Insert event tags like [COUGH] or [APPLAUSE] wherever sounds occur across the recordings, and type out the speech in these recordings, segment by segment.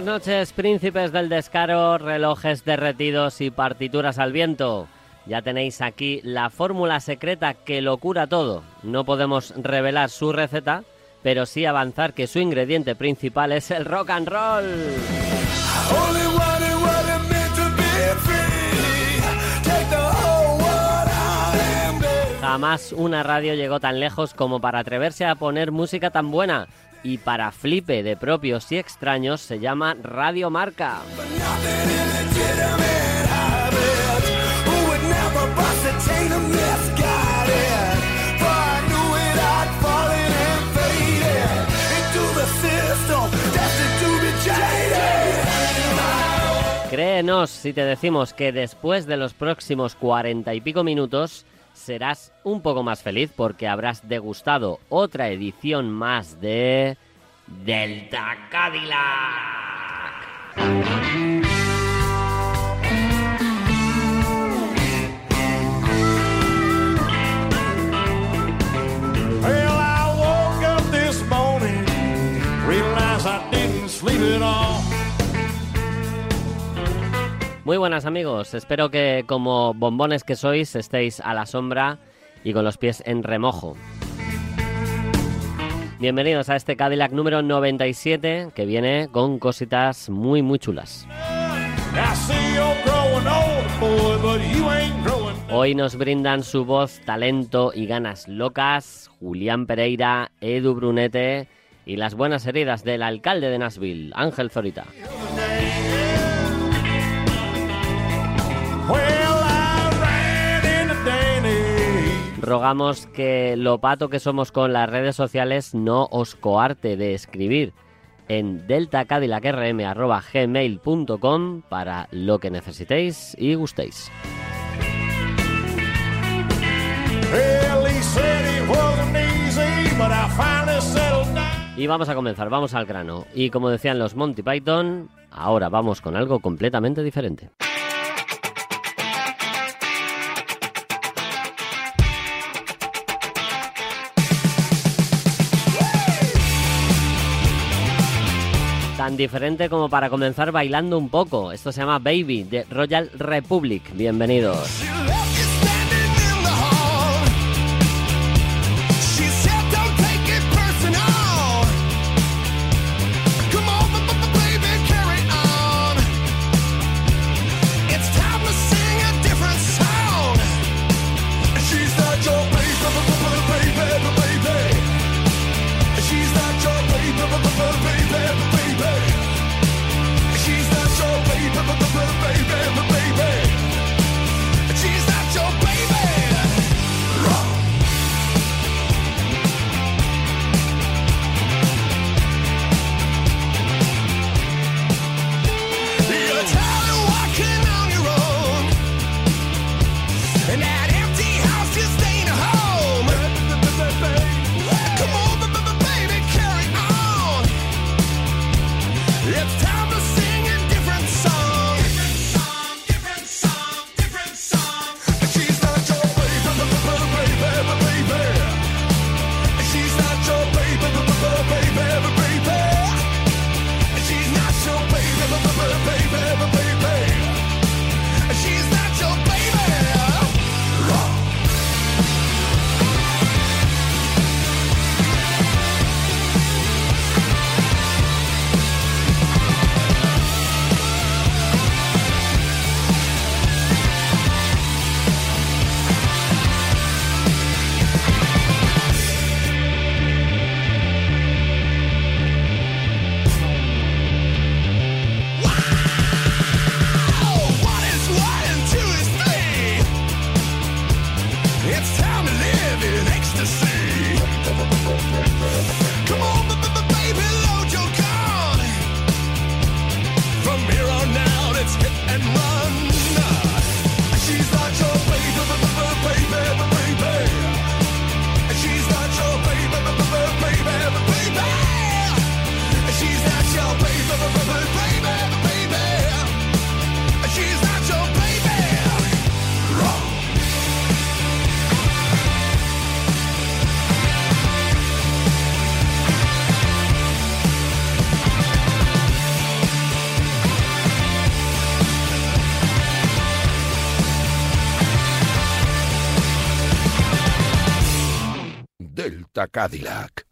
Buenas noches, príncipes del descaro, relojes derretidos y partituras al viento. Ya tenéis aquí la fórmula secreta que lo cura todo. No podemos revelar su receta, pero sí avanzar que su ingrediente principal es el rock and roll. Jamás una radio llegó tan lejos como para atreverse a poner música tan buena. Y para flipe de propios y extraños se llama Radio Marca. Créenos si te decimos que después de los próximos cuarenta y pico minutos serás un poco más feliz porque habrás degustado otra edición más de Delta Cadillac. Muy buenas amigos, espero que como bombones que sois estéis a la sombra y con los pies en remojo. Bienvenidos a este Cadillac número 97 que viene con cositas muy muy chulas. Hoy nos brindan su voz, talento y ganas locas Julián Pereira, Edu Brunete y las buenas heridas del alcalde de Nashville, Ángel Zorita. Rogamos que lo pato que somos con las redes sociales no os coarte de escribir en deltacadillacrm.gmail.com para lo que necesitéis y gustéis. Y vamos a comenzar, vamos al grano. Y como decían los Monty Python, ahora vamos con algo completamente diferente. Diferente como para comenzar bailando un poco. Esto se llama Baby de Royal Republic. Bienvenidos. Delta Cadillac.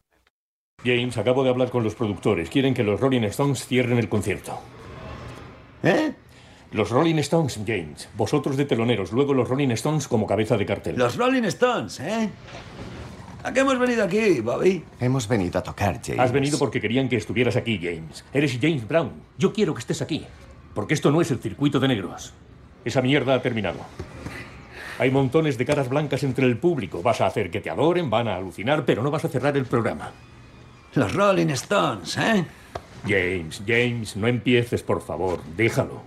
James, acabo de hablar con los productores. Quieren que los Rolling Stones cierren el concierto. ¿Eh? Los Rolling Stones, James. Vosotros de teloneros, luego los Rolling Stones como cabeza de cartel. Los Rolling Stones, ¿eh? ¿A qué hemos venido aquí, Bobby? Hemos venido a tocar, James. Has venido porque querían que estuvieras aquí, James. Eres James Brown. Yo quiero que estés aquí. Porque esto no es el circuito de negros. Esa mierda ha terminado. Hay montones de caras blancas entre el público. Vas a hacer que te adoren, van a alucinar, pero no vas a cerrar el programa. Los Rolling Stones, ¿eh? James, James, no empieces, por favor. Déjalo.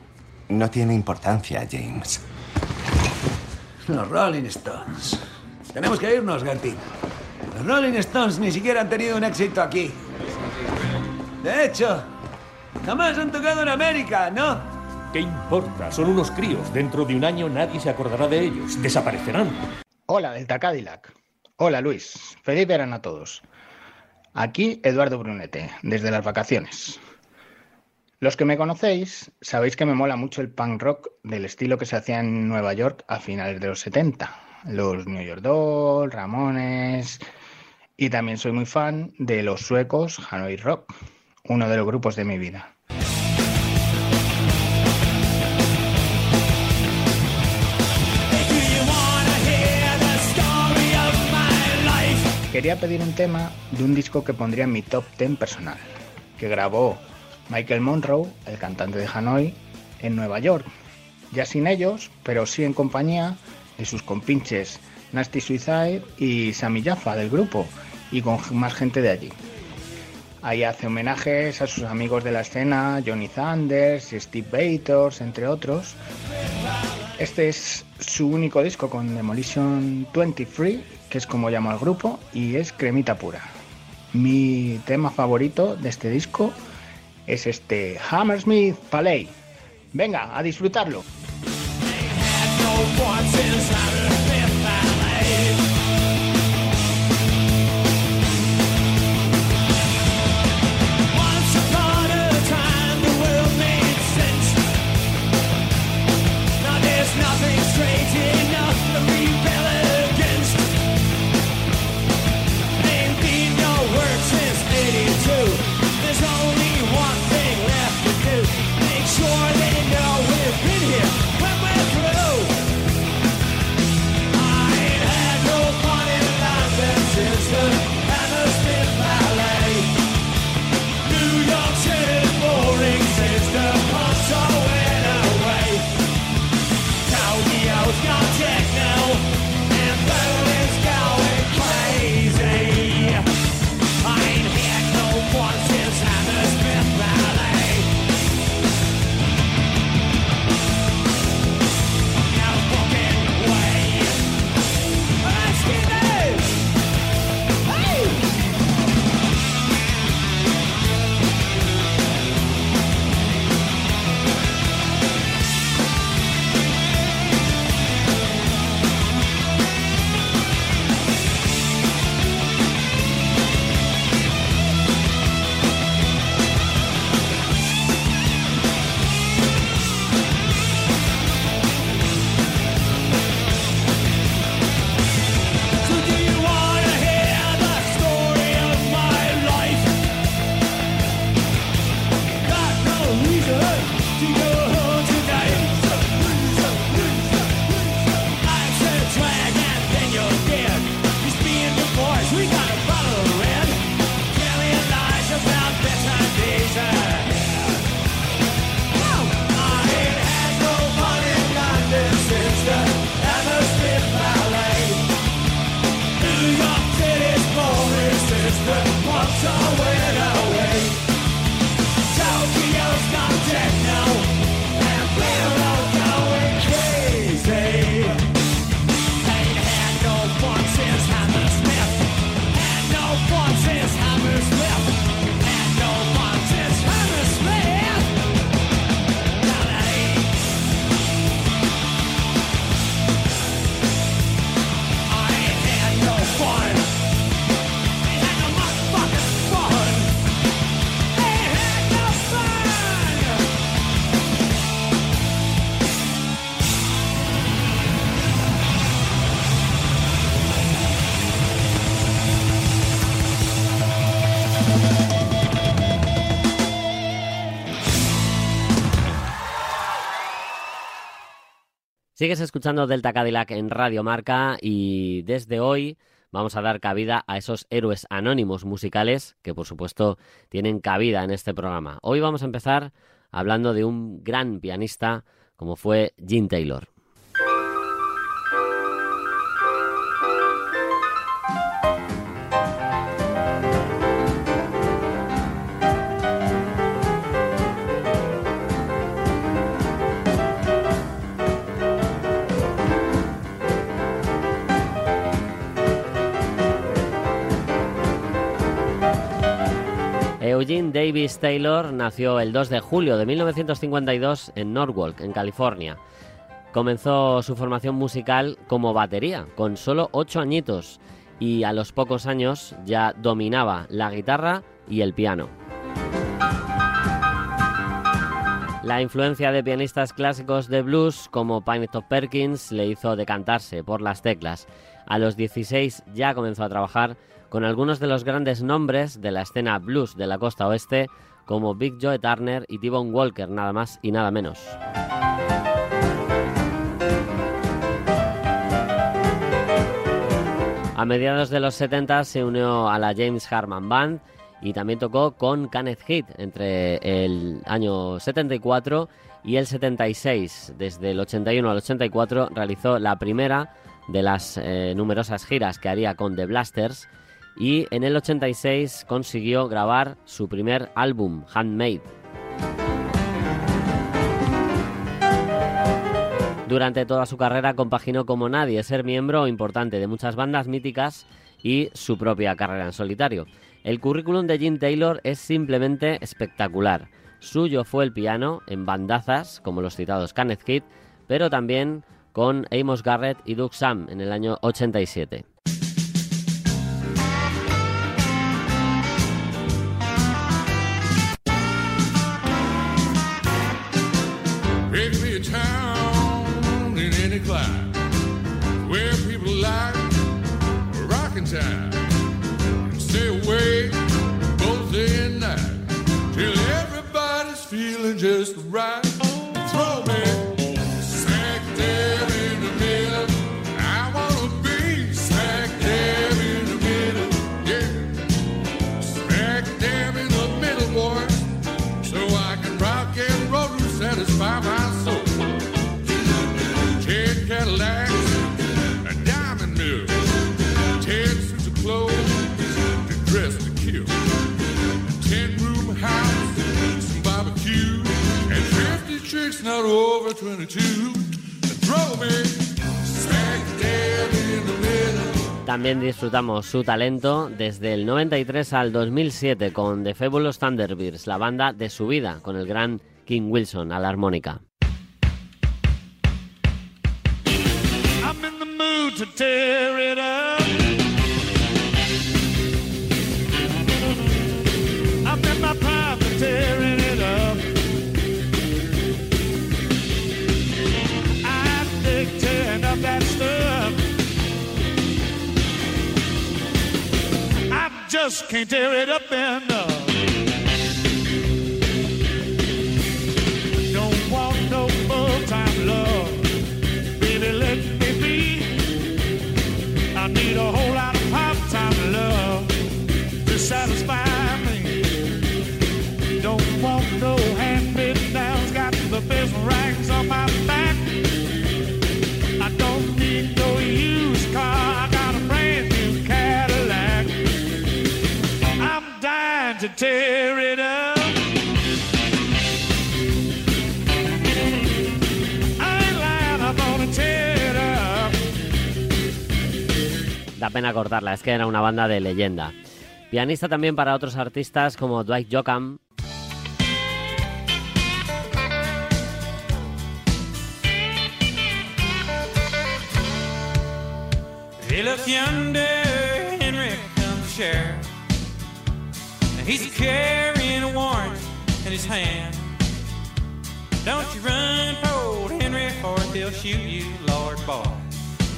No tiene importancia, James. Los Rolling Stones. Tenemos que irnos, Gertie. Los Rolling Stones ni siquiera han tenido un éxito aquí. De hecho, jamás han tocado en América, ¿no? ¿Qué importa? Son unos críos. Dentro de un año nadie se acordará de ellos. Desaparecerán. Hola, Delta Cadillac. Hola, Luis. Feliz verano a todos. Aquí Eduardo Brunete, desde las vacaciones. Los que me conocéis sabéis que me mola mucho el punk rock del estilo que se hacía en Nueva York a finales de los 70. Los New York Dolls, Ramones. Y también soy muy fan de los suecos Hanoi Rock, uno de los grupos de mi vida. Quería pedir un tema de un disco que pondría en mi top 10 personal, que grabó Michael Monroe, el cantante de Hanoi, en Nueva York. Ya sin ellos, pero sí en compañía de sus compinches Nasty Suicide y Sammy Jaffa del grupo, y con más gente de allí. Ahí hace homenajes a sus amigos de la escena, Johnny Thunders, Steve Bators, entre otros. Este es su único disco con Demolition 23, que es como llamo al grupo, y es cremita pura. Mi tema favorito de este disco es este Hammersmith Palais. Venga, a disfrutarlo. Sigues escuchando Delta Cadillac en Radio Marca y desde hoy vamos a dar cabida a esos héroes anónimos musicales que por supuesto tienen cabida en este programa. Hoy vamos a empezar hablando de un gran pianista como fue Gene Taylor. Eugene Davis Taylor nació el 2 de julio de 1952 en Norwalk, en California. Comenzó su formación musical como batería, con solo 8 añitos, y a los pocos años ya dominaba la guitarra y el piano. La influencia de pianistas clásicos de blues como Top Perkins le hizo decantarse por las teclas. A los 16 ya comenzó a trabajar con algunos de los grandes nombres de la escena blues de la costa oeste, como Big Joe Turner y T-Bone Walker, nada más y nada menos. A mediados de los 70 se unió a la James Harman Band y también tocó con Kenneth Heat entre el año 74 y el 76. Desde el 81 al 84 realizó la primera de las eh, numerosas giras que haría con The Blasters y en el 86 consiguió grabar su primer álbum, Handmade. Durante toda su carrera compaginó como nadie ser miembro importante de muchas bandas míticas y su propia carrera en solitario. El currículum de Jim Taylor es simplemente espectacular. Suyo fue el piano en bandazas como los citados Kenneth Kidd, pero también con Amos Garrett y Doug Sam en el año 87. time. And stay awake both day and night till everybody's feeling just right. Not over 22. Throw me smack dab in the middle. También disfrutamos su talento desde el 93 al 2007 con The Fabulous Thunderbirds, la banda de su vida, con el gran King Wilson a la armónica. I'm just can't tear it up enough. Pena cortarla, es que era una banda de leyenda. Pianista también para otros artistas como Dwight look yonder, Henry comes. And he's carrying a warrant in his hand. Don't you run toward Henry, or he'll shoot you, Lord boy.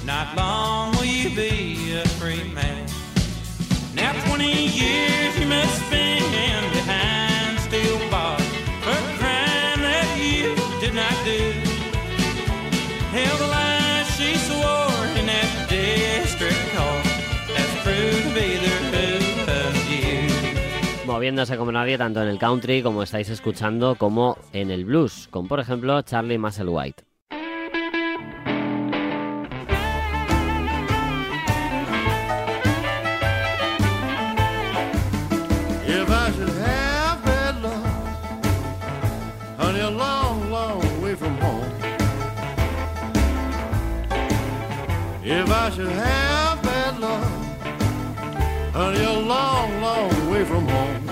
Not long will you be a free man. Now 20 years you must spend behind steel bars for a crime that you did not do. Hell, the lie she swore in that district court that's proved to be their hoop of you. Moviéndose como nadie tanto en el country como estáis escuchando como en el blues, con por ejemplo Charlie Musselwhite. Should have bad luck, honey, a long, long way from home.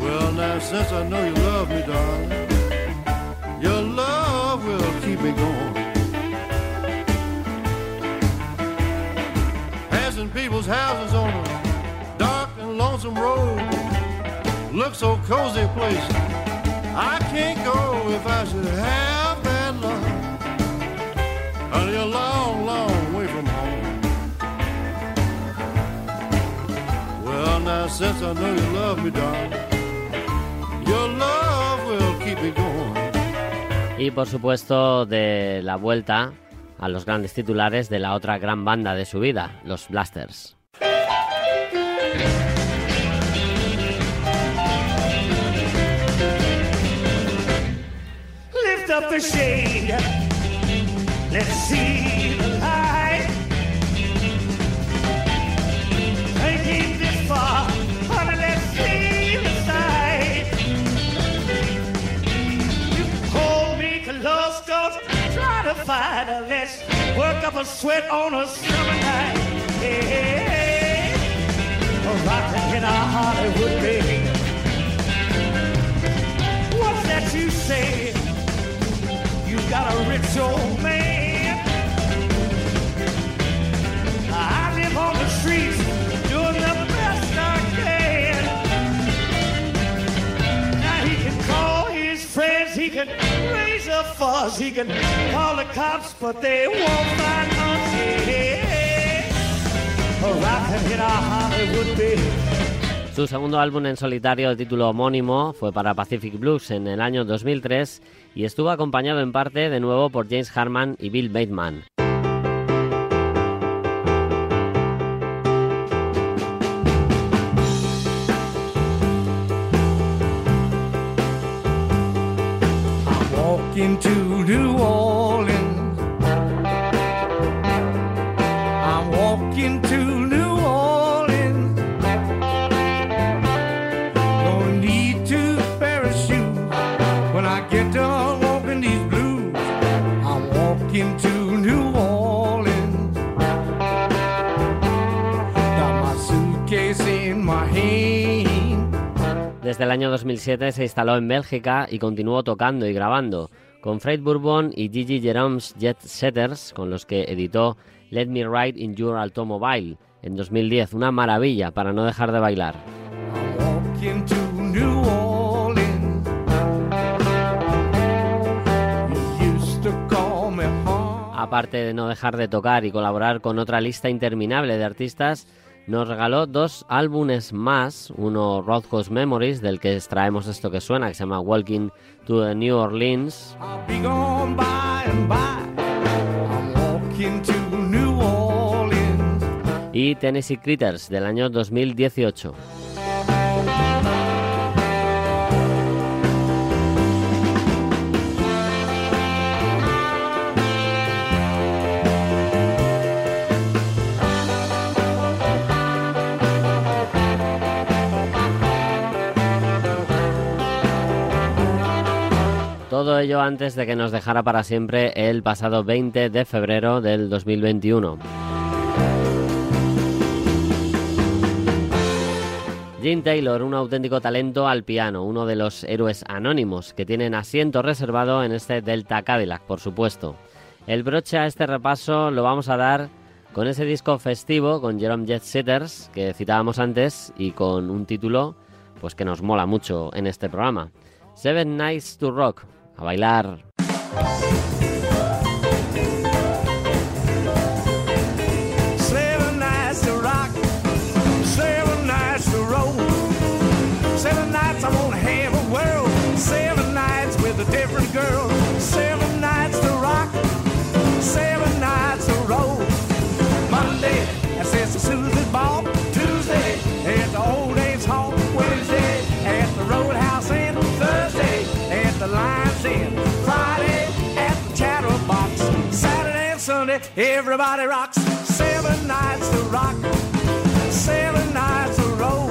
Well, now, since I know you love me, darling, your love will keep me going. Passing people's houses on a dark and lonesome road. Look so cozy place. I can't go if I should have. Honey, a long, long way from home. Well, now since I know you love me, darling, your love will keep me going. Y por supuesto de la vuelta a los grandes titulares de la otra gran banda de su vida, los Blasters. Lift up the shade. Let's see the light. This far. Let's see the sight. You me try to fight. Let's work up a sweat on a summer night. Hey. Rockin' in Hollywood bed. What's that you say? You got a rich old man. Su segundo álbum en solitario de título homónimo fue para Pacific Blues en el año 2003 y estuvo acompañado en parte de nuevo por James Harman y Bill Bateman. Año 2007 se instaló en Bélgica y continuó tocando y grabando con Fred Bourbon y Gigi Jerome's Jet Setters, con los que editó Let Me Ride in Your Automobile en 2010, una maravilla para no dejar de bailar. Aparte de no dejar de tocar y colaborar con otra lista interminable de artistas, nos regaló dos álbumes más, uno Roadhouse Memories, del que extraemos esto que suena, que se llama Walking to the New Orleans, by by. To New y Tennessee Critters, del año 2018. Todo ello antes de que nos dejara para siempre el pasado 20 de febrero del 2021. Gene Taylor, un auténtico talento al piano, uno de los héroes anónimos que tienen asiento reservado en este Delta Cadillac, por supuesto. El broche a este repaso lo vamos a dar con ese disco festivo con Jerome Jet Setters que citábamos antes y con un título pues que nos mola mucho en este programa. Seven Nights to Rock, a bailar. Seven nights to rock, seven nights to roll, seven nights I wanna have a world, seven nights with a different girl, everybody rocks. Seven nights to rock, seven nights to roll.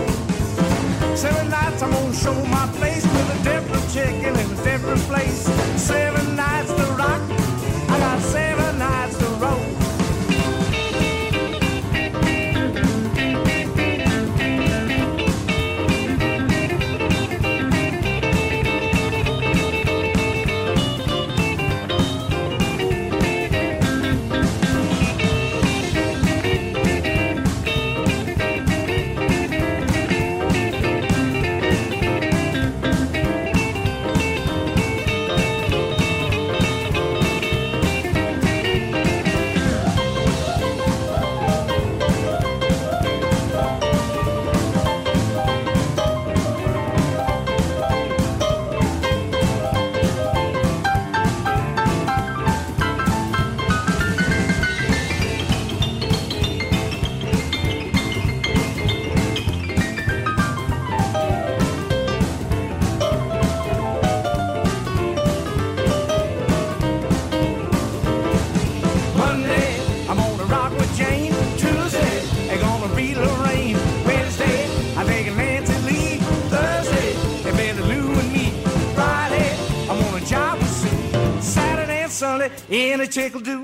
Seven nights I'm gonna show my place with a different chicken in a different place. Seven in a chickle do.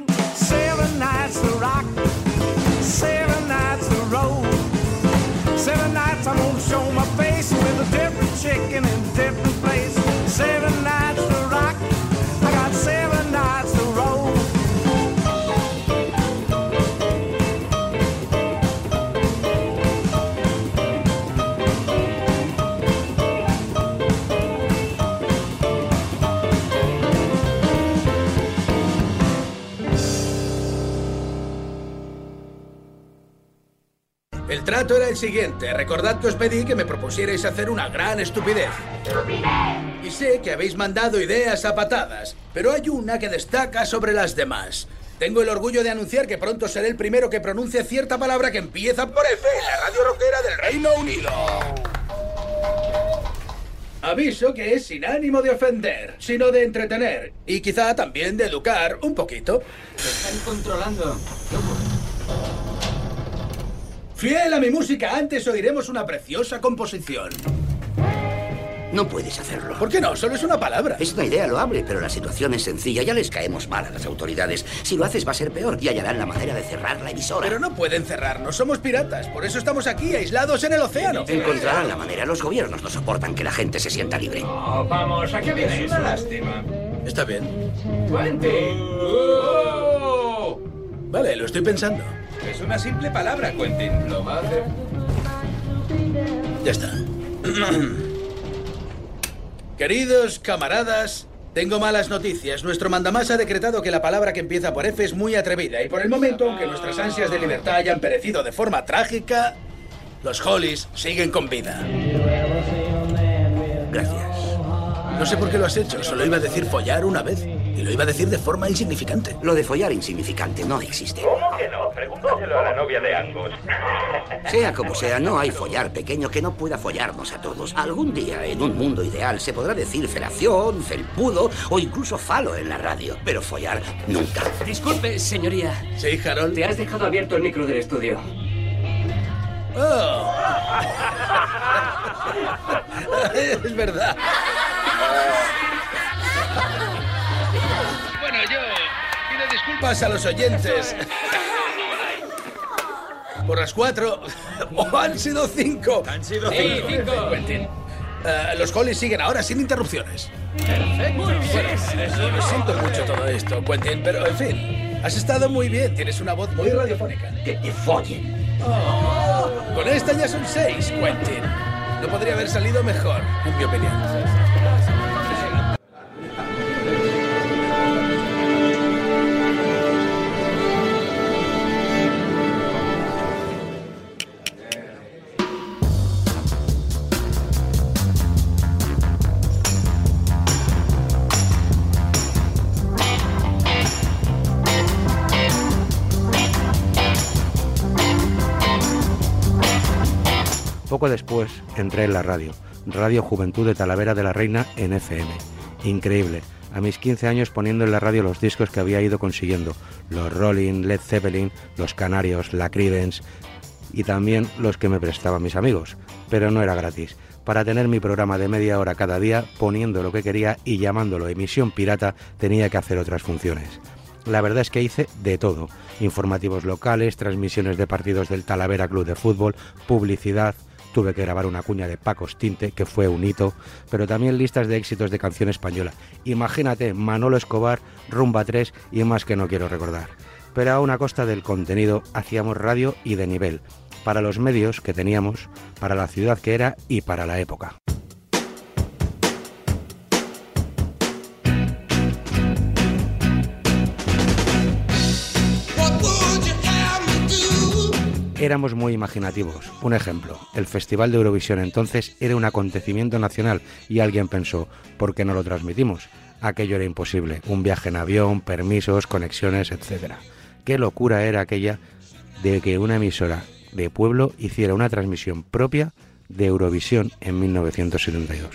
Siguiente. Recordad que os pedí que me propusierais hacer una gran estupidez. Y sé que habéis mandado ideas a patadas, pero hay una que destaca sobre las demás. Tengo el orgullo de anunciar que pronto seré el primero que pronuncie cierta palabra que empieza por F en la radio rockera del Reino Unido. Aviso que es sin ánimo de ofender, sino de entretener y quizá también de educar un poquito. están controlando. Fiel a mi música, antes oiremos una preciosa composición. No puedes hacerlo. ¿Por qué no? Solo es una palabra. Es una idea loable, pero la situación es sencilla. Ya les caemos mal a las autoridades. Si lo haces va a ser peor y hallarán la manera de cerrar la emisora. Pero no pueden cerrarnos, somos piratas. Por eso estamos aquí, aislados en el océano. Encontrarán la manera. Los gobiernos no soportan que la gente se sienta libre. vamos, ¿a qué viene Es una lástima. Está bien. Quentin. Vale, lo estoy pensando. Es una simple palabra, Quentin. Lo va a hacer. Ya está. [CLEARS THROAT] Queridos camaradas, tengo malas noticias. Nuestro mandamás ha decretado que la palabra que empieza por F es muy atrevida y por el momento, aunque nuestras ansias de libertad hayan perecido de forma trágica, los Hollies siguen con vida. Gracias. No sé por qué lo has hecho, solo iba a decir follar una vez y lo iba a decir de forma insignificante. Lo de follar insignificante no existe. ¿Cómo que no? Pregúntaselo a la novia de Angus. [LAUGHS] Sea como sea, no hay follar pequeño que no pueda follarnos a todos. Algún día, en un mundo ideal, se podrá decir felación, felpudo o incluso falo en la radio. Pero follar, nunca. Disculpe, señoría. Sí, Harold. Te has dejado abierto el micro del estudio. Oh. [LAUGHS] es verdad. [LAUGHS] disculpas a los oyentes. Por las cuatro. ¡Oh, han sido cinco! Han sido Sí, cinco. Quentin. Eh, los Hollies siguen ahora sin interrupciones. Perfecto. Bueno, lo siento mucho todo esto, Quentin, pero en fin. Has estado muy bien, tienes una voz muy radiofónica. Que te follen. Oh, con esta ya son seis, Quentin. No podría haber salido mejor, en mi opinión. Poco después entré en la radio, Radio Juventud de Talavera de la Reina en FM. Increíble. a mis 15 años poniendo en la radio los discos que había ido consiguiendo, los Rolling, Led Zeppelin, los Canarios, la Creedence y también los que me prestaban mis amigos, pero no era gratis. Para tener mi programa de media hora cada día, poniendo lo que quería y llamándolo emisión pirata, tenía que hacer otras funciones. La verdad es que hice de todo. Informativos locales, transmisiones de partidos del Talavera Club de Fútbol, publicidad, tuve que grabar una cuña de Paco Tinte, que fue un hito, pero también listas de éxitos de canción española. Imagínate, Manolo Escobar, Rumba 3 y más que no quiero recordar. Pero a una costa del contenido hacíamos radio y de nivel, para los medios que teníamos, para la ciudad que era y para la época. Éramos muy imaginativos. Un ejemplo, el Festival de Eurovisión entonces era un acontecimiento nacional y alguien pensó, ¿por qué no lo transmitimos? Aquello era imposible, un viaje en avión, permisos, conexiones, etc. Qué locura era aquella de que una emisora de pueblo hiciera una transmisión propia de Eurovisión en 1972.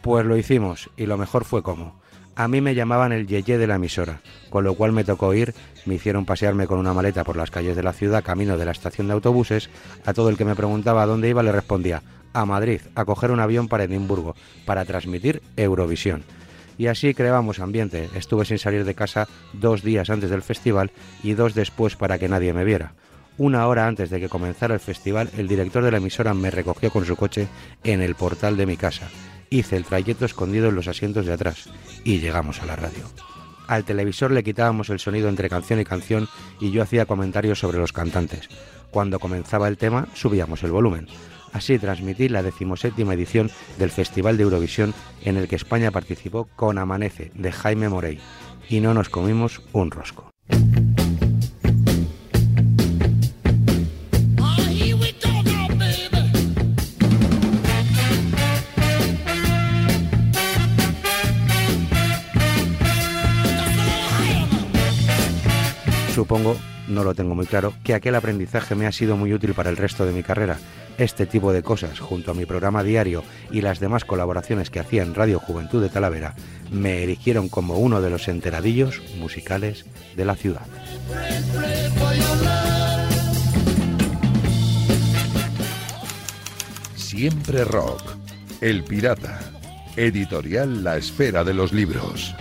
Pues lo hicimos y lo mejor fue cómo. A mí me llamaban el yeye de la emisora, con lo cual me tocó ir, me hicieron pasearme con una maleta por las calles de la ciudad camino de la estación de autobuses, a todo el que me preguntaba a dónde iba le respondía, a Madrid, a coger un avión para Edimburgo, para transmitir Eurovisión. Y así creábamos ambiente, estuve sin salir de casa dos días antes del festival y dos después para que nadie me viera. Una hora antes de que comenzara el festival, el director de la emisora me recogió con su coche en el portal de mi casa hice el trayecto escondido en los asientos de atrás y llegamos a la radio. Al televisor le quitábamos el sonido entre canción y canción y yo hacía comentarios sobre los cantantes. Cuando comenzaba el tema subíamos el volumen. Así transmití la decimoséptima edición del Festival de Eurovisión en el que España participó con Amanece de Jaime Morey y no nos comimos un rosco. Supongo, no lo tengo muy claro, que aquel aprendizaje me ha sido muy útil para el resto de mi carrera. Este tipo de cosas, junto a mi programa diario y las demás colaboraciones que hacía en Radio Juventud de Talavera, me erigieron como uno de los enteradillos musicales de la ciudad. Siempre rock. El Pirata. Editorial La Esfera de los Libros.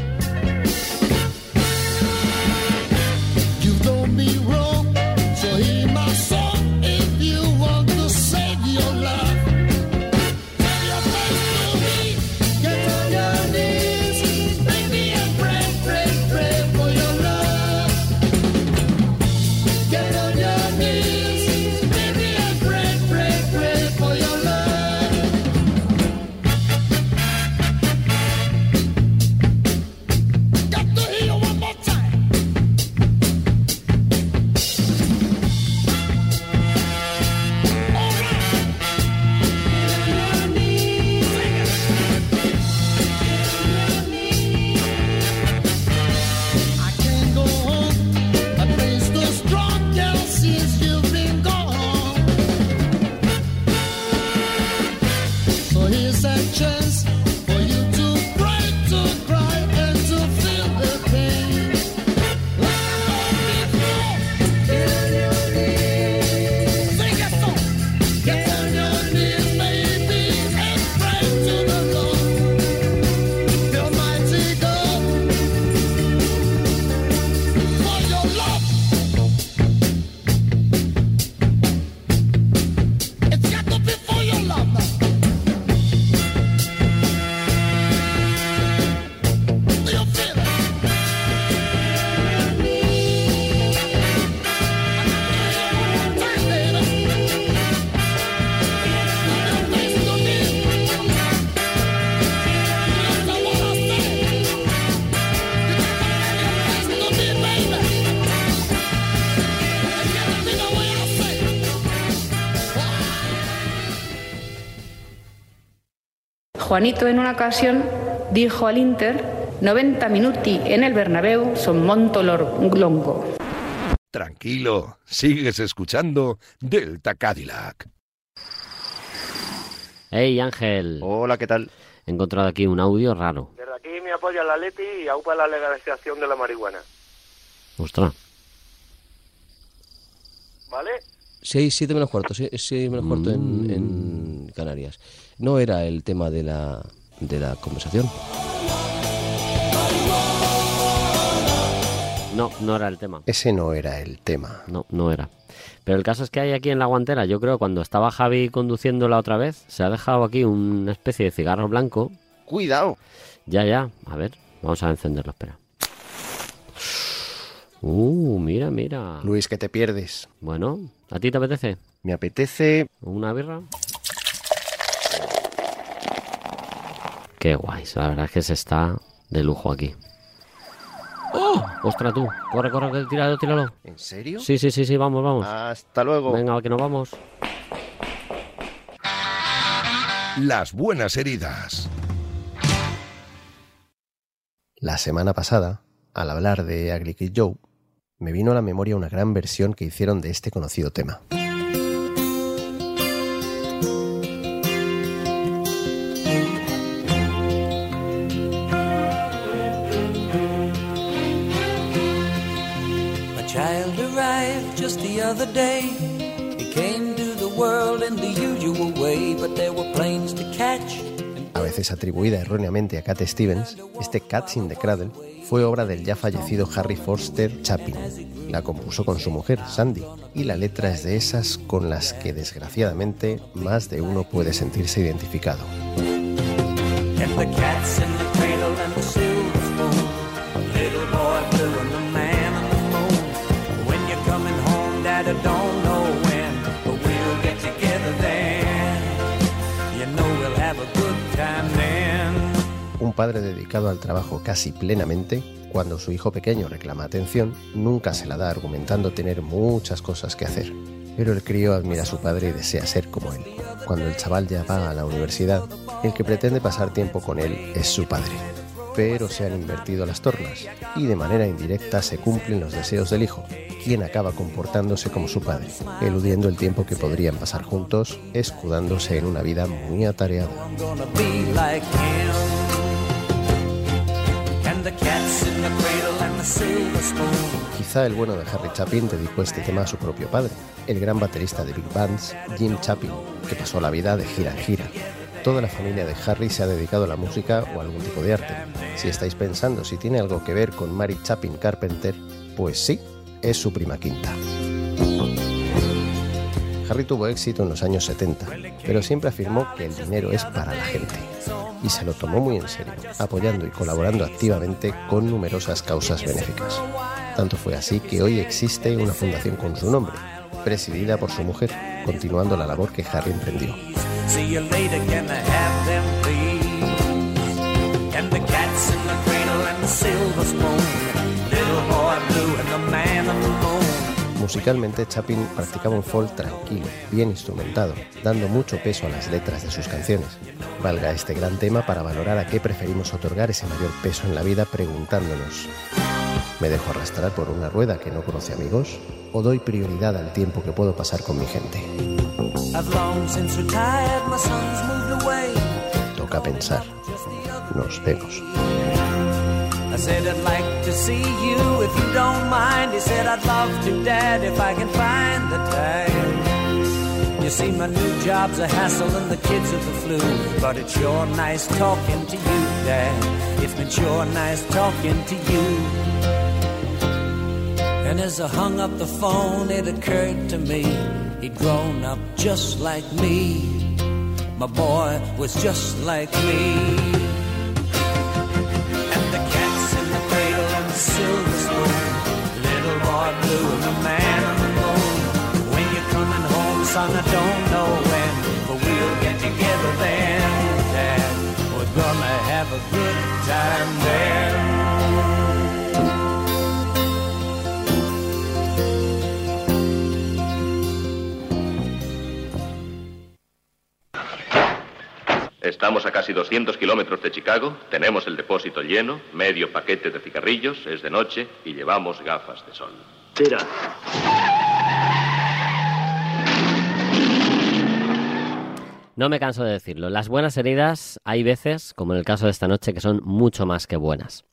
Juanito en una ocasión dijo al Inter 90 minuti en el Bernabéu son monto longo. Tranquilo, sigues escuchando Delta Cadillac. Hey Ángel. Hola, ¿qué tal? He encontrado aquí un audio raro. Desde aquí me apoya la Leti y aupa la legalización de la marihuana. Ostras. ¿Vale? 6, 7 menos cuarto, 6 menos cuarto en, en Canarias. No era el tema de la, de la conversación. No, no era el tema. Ese no era el tema. No, no era. Pero el caso es que hay aquí en la guantera, yo creo, cuando estaba Javi conduciendo la otra vez, se ha dejado aquí una especie de cigarro blanco. Cuidado. Ya, ya. A ver, vamos a encenderlo, espera. Uh, mira, mira. Luis, que te pierdes. Bueno, ¿a ti te apetece? Me apetece... ¿Una birra? Qué guay, la verdad es que se está de lujo aquí. ¡Oh! ¡Ostras tú! Corre, corre, que tíralo, tíralo. ¿En serio? Sí, sí, sí, sí, vamos, vamos. Hasta luego. Venga, que nos vamos. Las buenas heridas. La semana pasada, al hablar de Ugly Kid Joe, me vino a la memoria una gran versión que hicieron de este conocido tema. A veces atribuida erróneamente a Cat Stevens, este Cats in the Cradle fue obra del ya fallecido Harry Forster Chapin. La compuso con su mujer, Sandy, y la letra es de esas con las que desgraciadamente más de uno puede sentirse identificado. Padre dedicado al trabajo casi plenamente, cuando su hijo pequeño reclama atención, nunca se la da argumentando tener muchas cosas que hacer. Pero el crío admira a su padre y desea ser como él. Cuando el chaval ya va a la universidad, el que pretende pasar tiempo con él es su padre. Pero se han invertido las tornas y de manera indirecta se cumplen los deseos del hijo, quien acaba comportándose como su padre, eludiendo el tiempo que podrían pasar juntos, escudándose en una vida muy atareada. Quizá el bueno de Harry Chapin dedicó este tema a su propio padre, el gran baterista de big bands, Jim Chapin, que pasó la vida de gira en gira. Toda la familia de Harry se ha dedicado a la música o a algún tipo de arte. Si estáis pensando si tiene algo que ver con Mary Chapin Carpenter, pues sí, es su prima quinta. Harry tuvo éxito en los años 70, pero siempre afirmó que el dinero es para la gente. Y se lo tomó muy en serio, apoyando y colaborando activamente con numerosas causas benéficas. Tanto fue así que hoy existe una fundación con su nombre, presidida por su mujer, continuando la labor que Harry emprendió. Musicalmente, Chapin practicaba un folk tranquilo, bien instrumentado, dando mucho peso a las letras de sus canciones. Valga este gran tema para valorar a qué preferimos otorgar ese mayor peso en la vida preguntándonos, ¿me dejo arrastrar por una rueda que no conoce amigos? ¿O doy prioridad al tiempo que puedo pasar con mi gente? Toca pensar. Nos vemos. I said I'd like to see you if you don't mind. He said I'd love to, Dad, if I can find the time. You see, my new job's a hassle and the kids are the flu. But it's sure nice talking to you, Dad. It's been sure nice talking to you. And as I hung up the phone, it occurred to me he'd grown up just like me. My boy was just like me. Silver spoon. Little boy blue and the man on the moon. When you're coming home, son, I don't know when, but we'll get together then, Dad. We're gonna have a good time then. Estamos a casi 200 kilómetros de Chicago, tenemos el depósito lleno, medio paquete de cigarrillos, es de noche y llevamos gafas de sol. Tira. No me canso de decirlo. Las buenas heridas hay veces, como en el caso de esta noche, que son mucho más que buenas.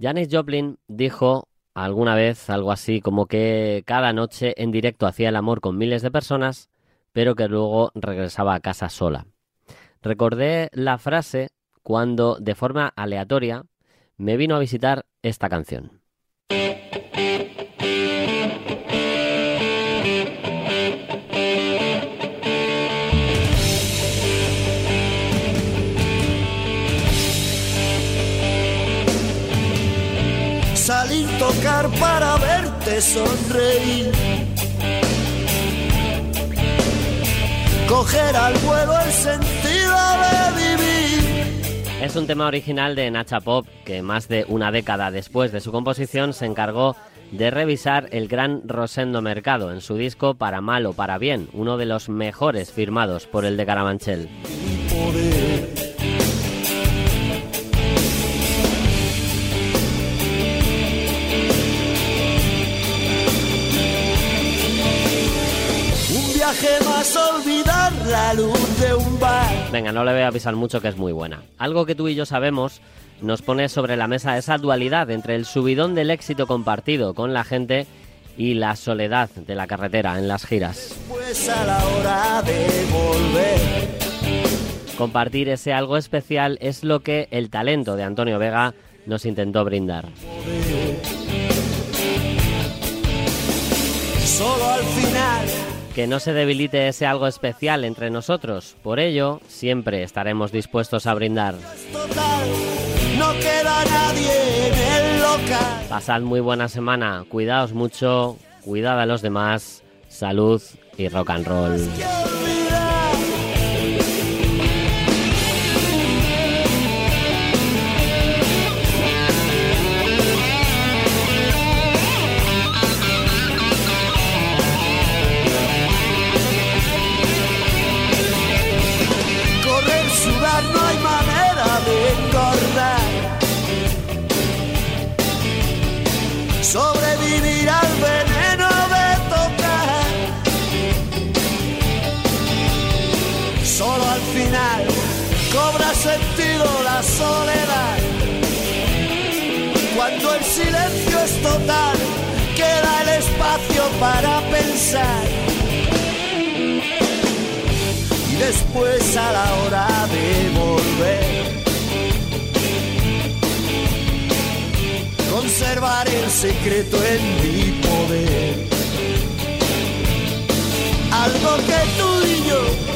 Janis Joplin dijo alguna vez algo así como que cada noche en directo hacía el amor con miles de personas, pero que luego regresaba a casa sola. Recordé la frase cuando, de forma aleatoria, me vino a visitar esta canción. Salir tocar para verte sonreír. Coger al vuelo el sentido. Es un tema original de Nacha Pop que más de una década después de su composición se encargó de revisar el gran Rosendo Mercado en su disco Para Mal o Para Bien, uno de los mejores firmados por el de Carabanchel. Más olvidar la luz de un bar. Venga, no le voy a avisar mucho que es muy buena. Algo que tú y yo sabemos nos pone sobre la mesa esa dualidad entre el subidón del éxito compartido con la gente y la soledad de la carretera en las giras. Pues a la hora de volver. Compartir ese algo especial es lo que el talento de Antonio Vega nos intentó brindar. Solo al final. Que no se debilite ese algo especial entre nosotros. Por ello, siempre estaremos dispuestos a brindar. Pasad muy buena semana, cuidaos mucho, cuidad a los demás, salud y rock and roll. sentido la soledad. Cuando el silencio es total, queda el espacio para pensar. Y después a la hora de volver, conservar el secreto en mi poder. Algo que tú y yo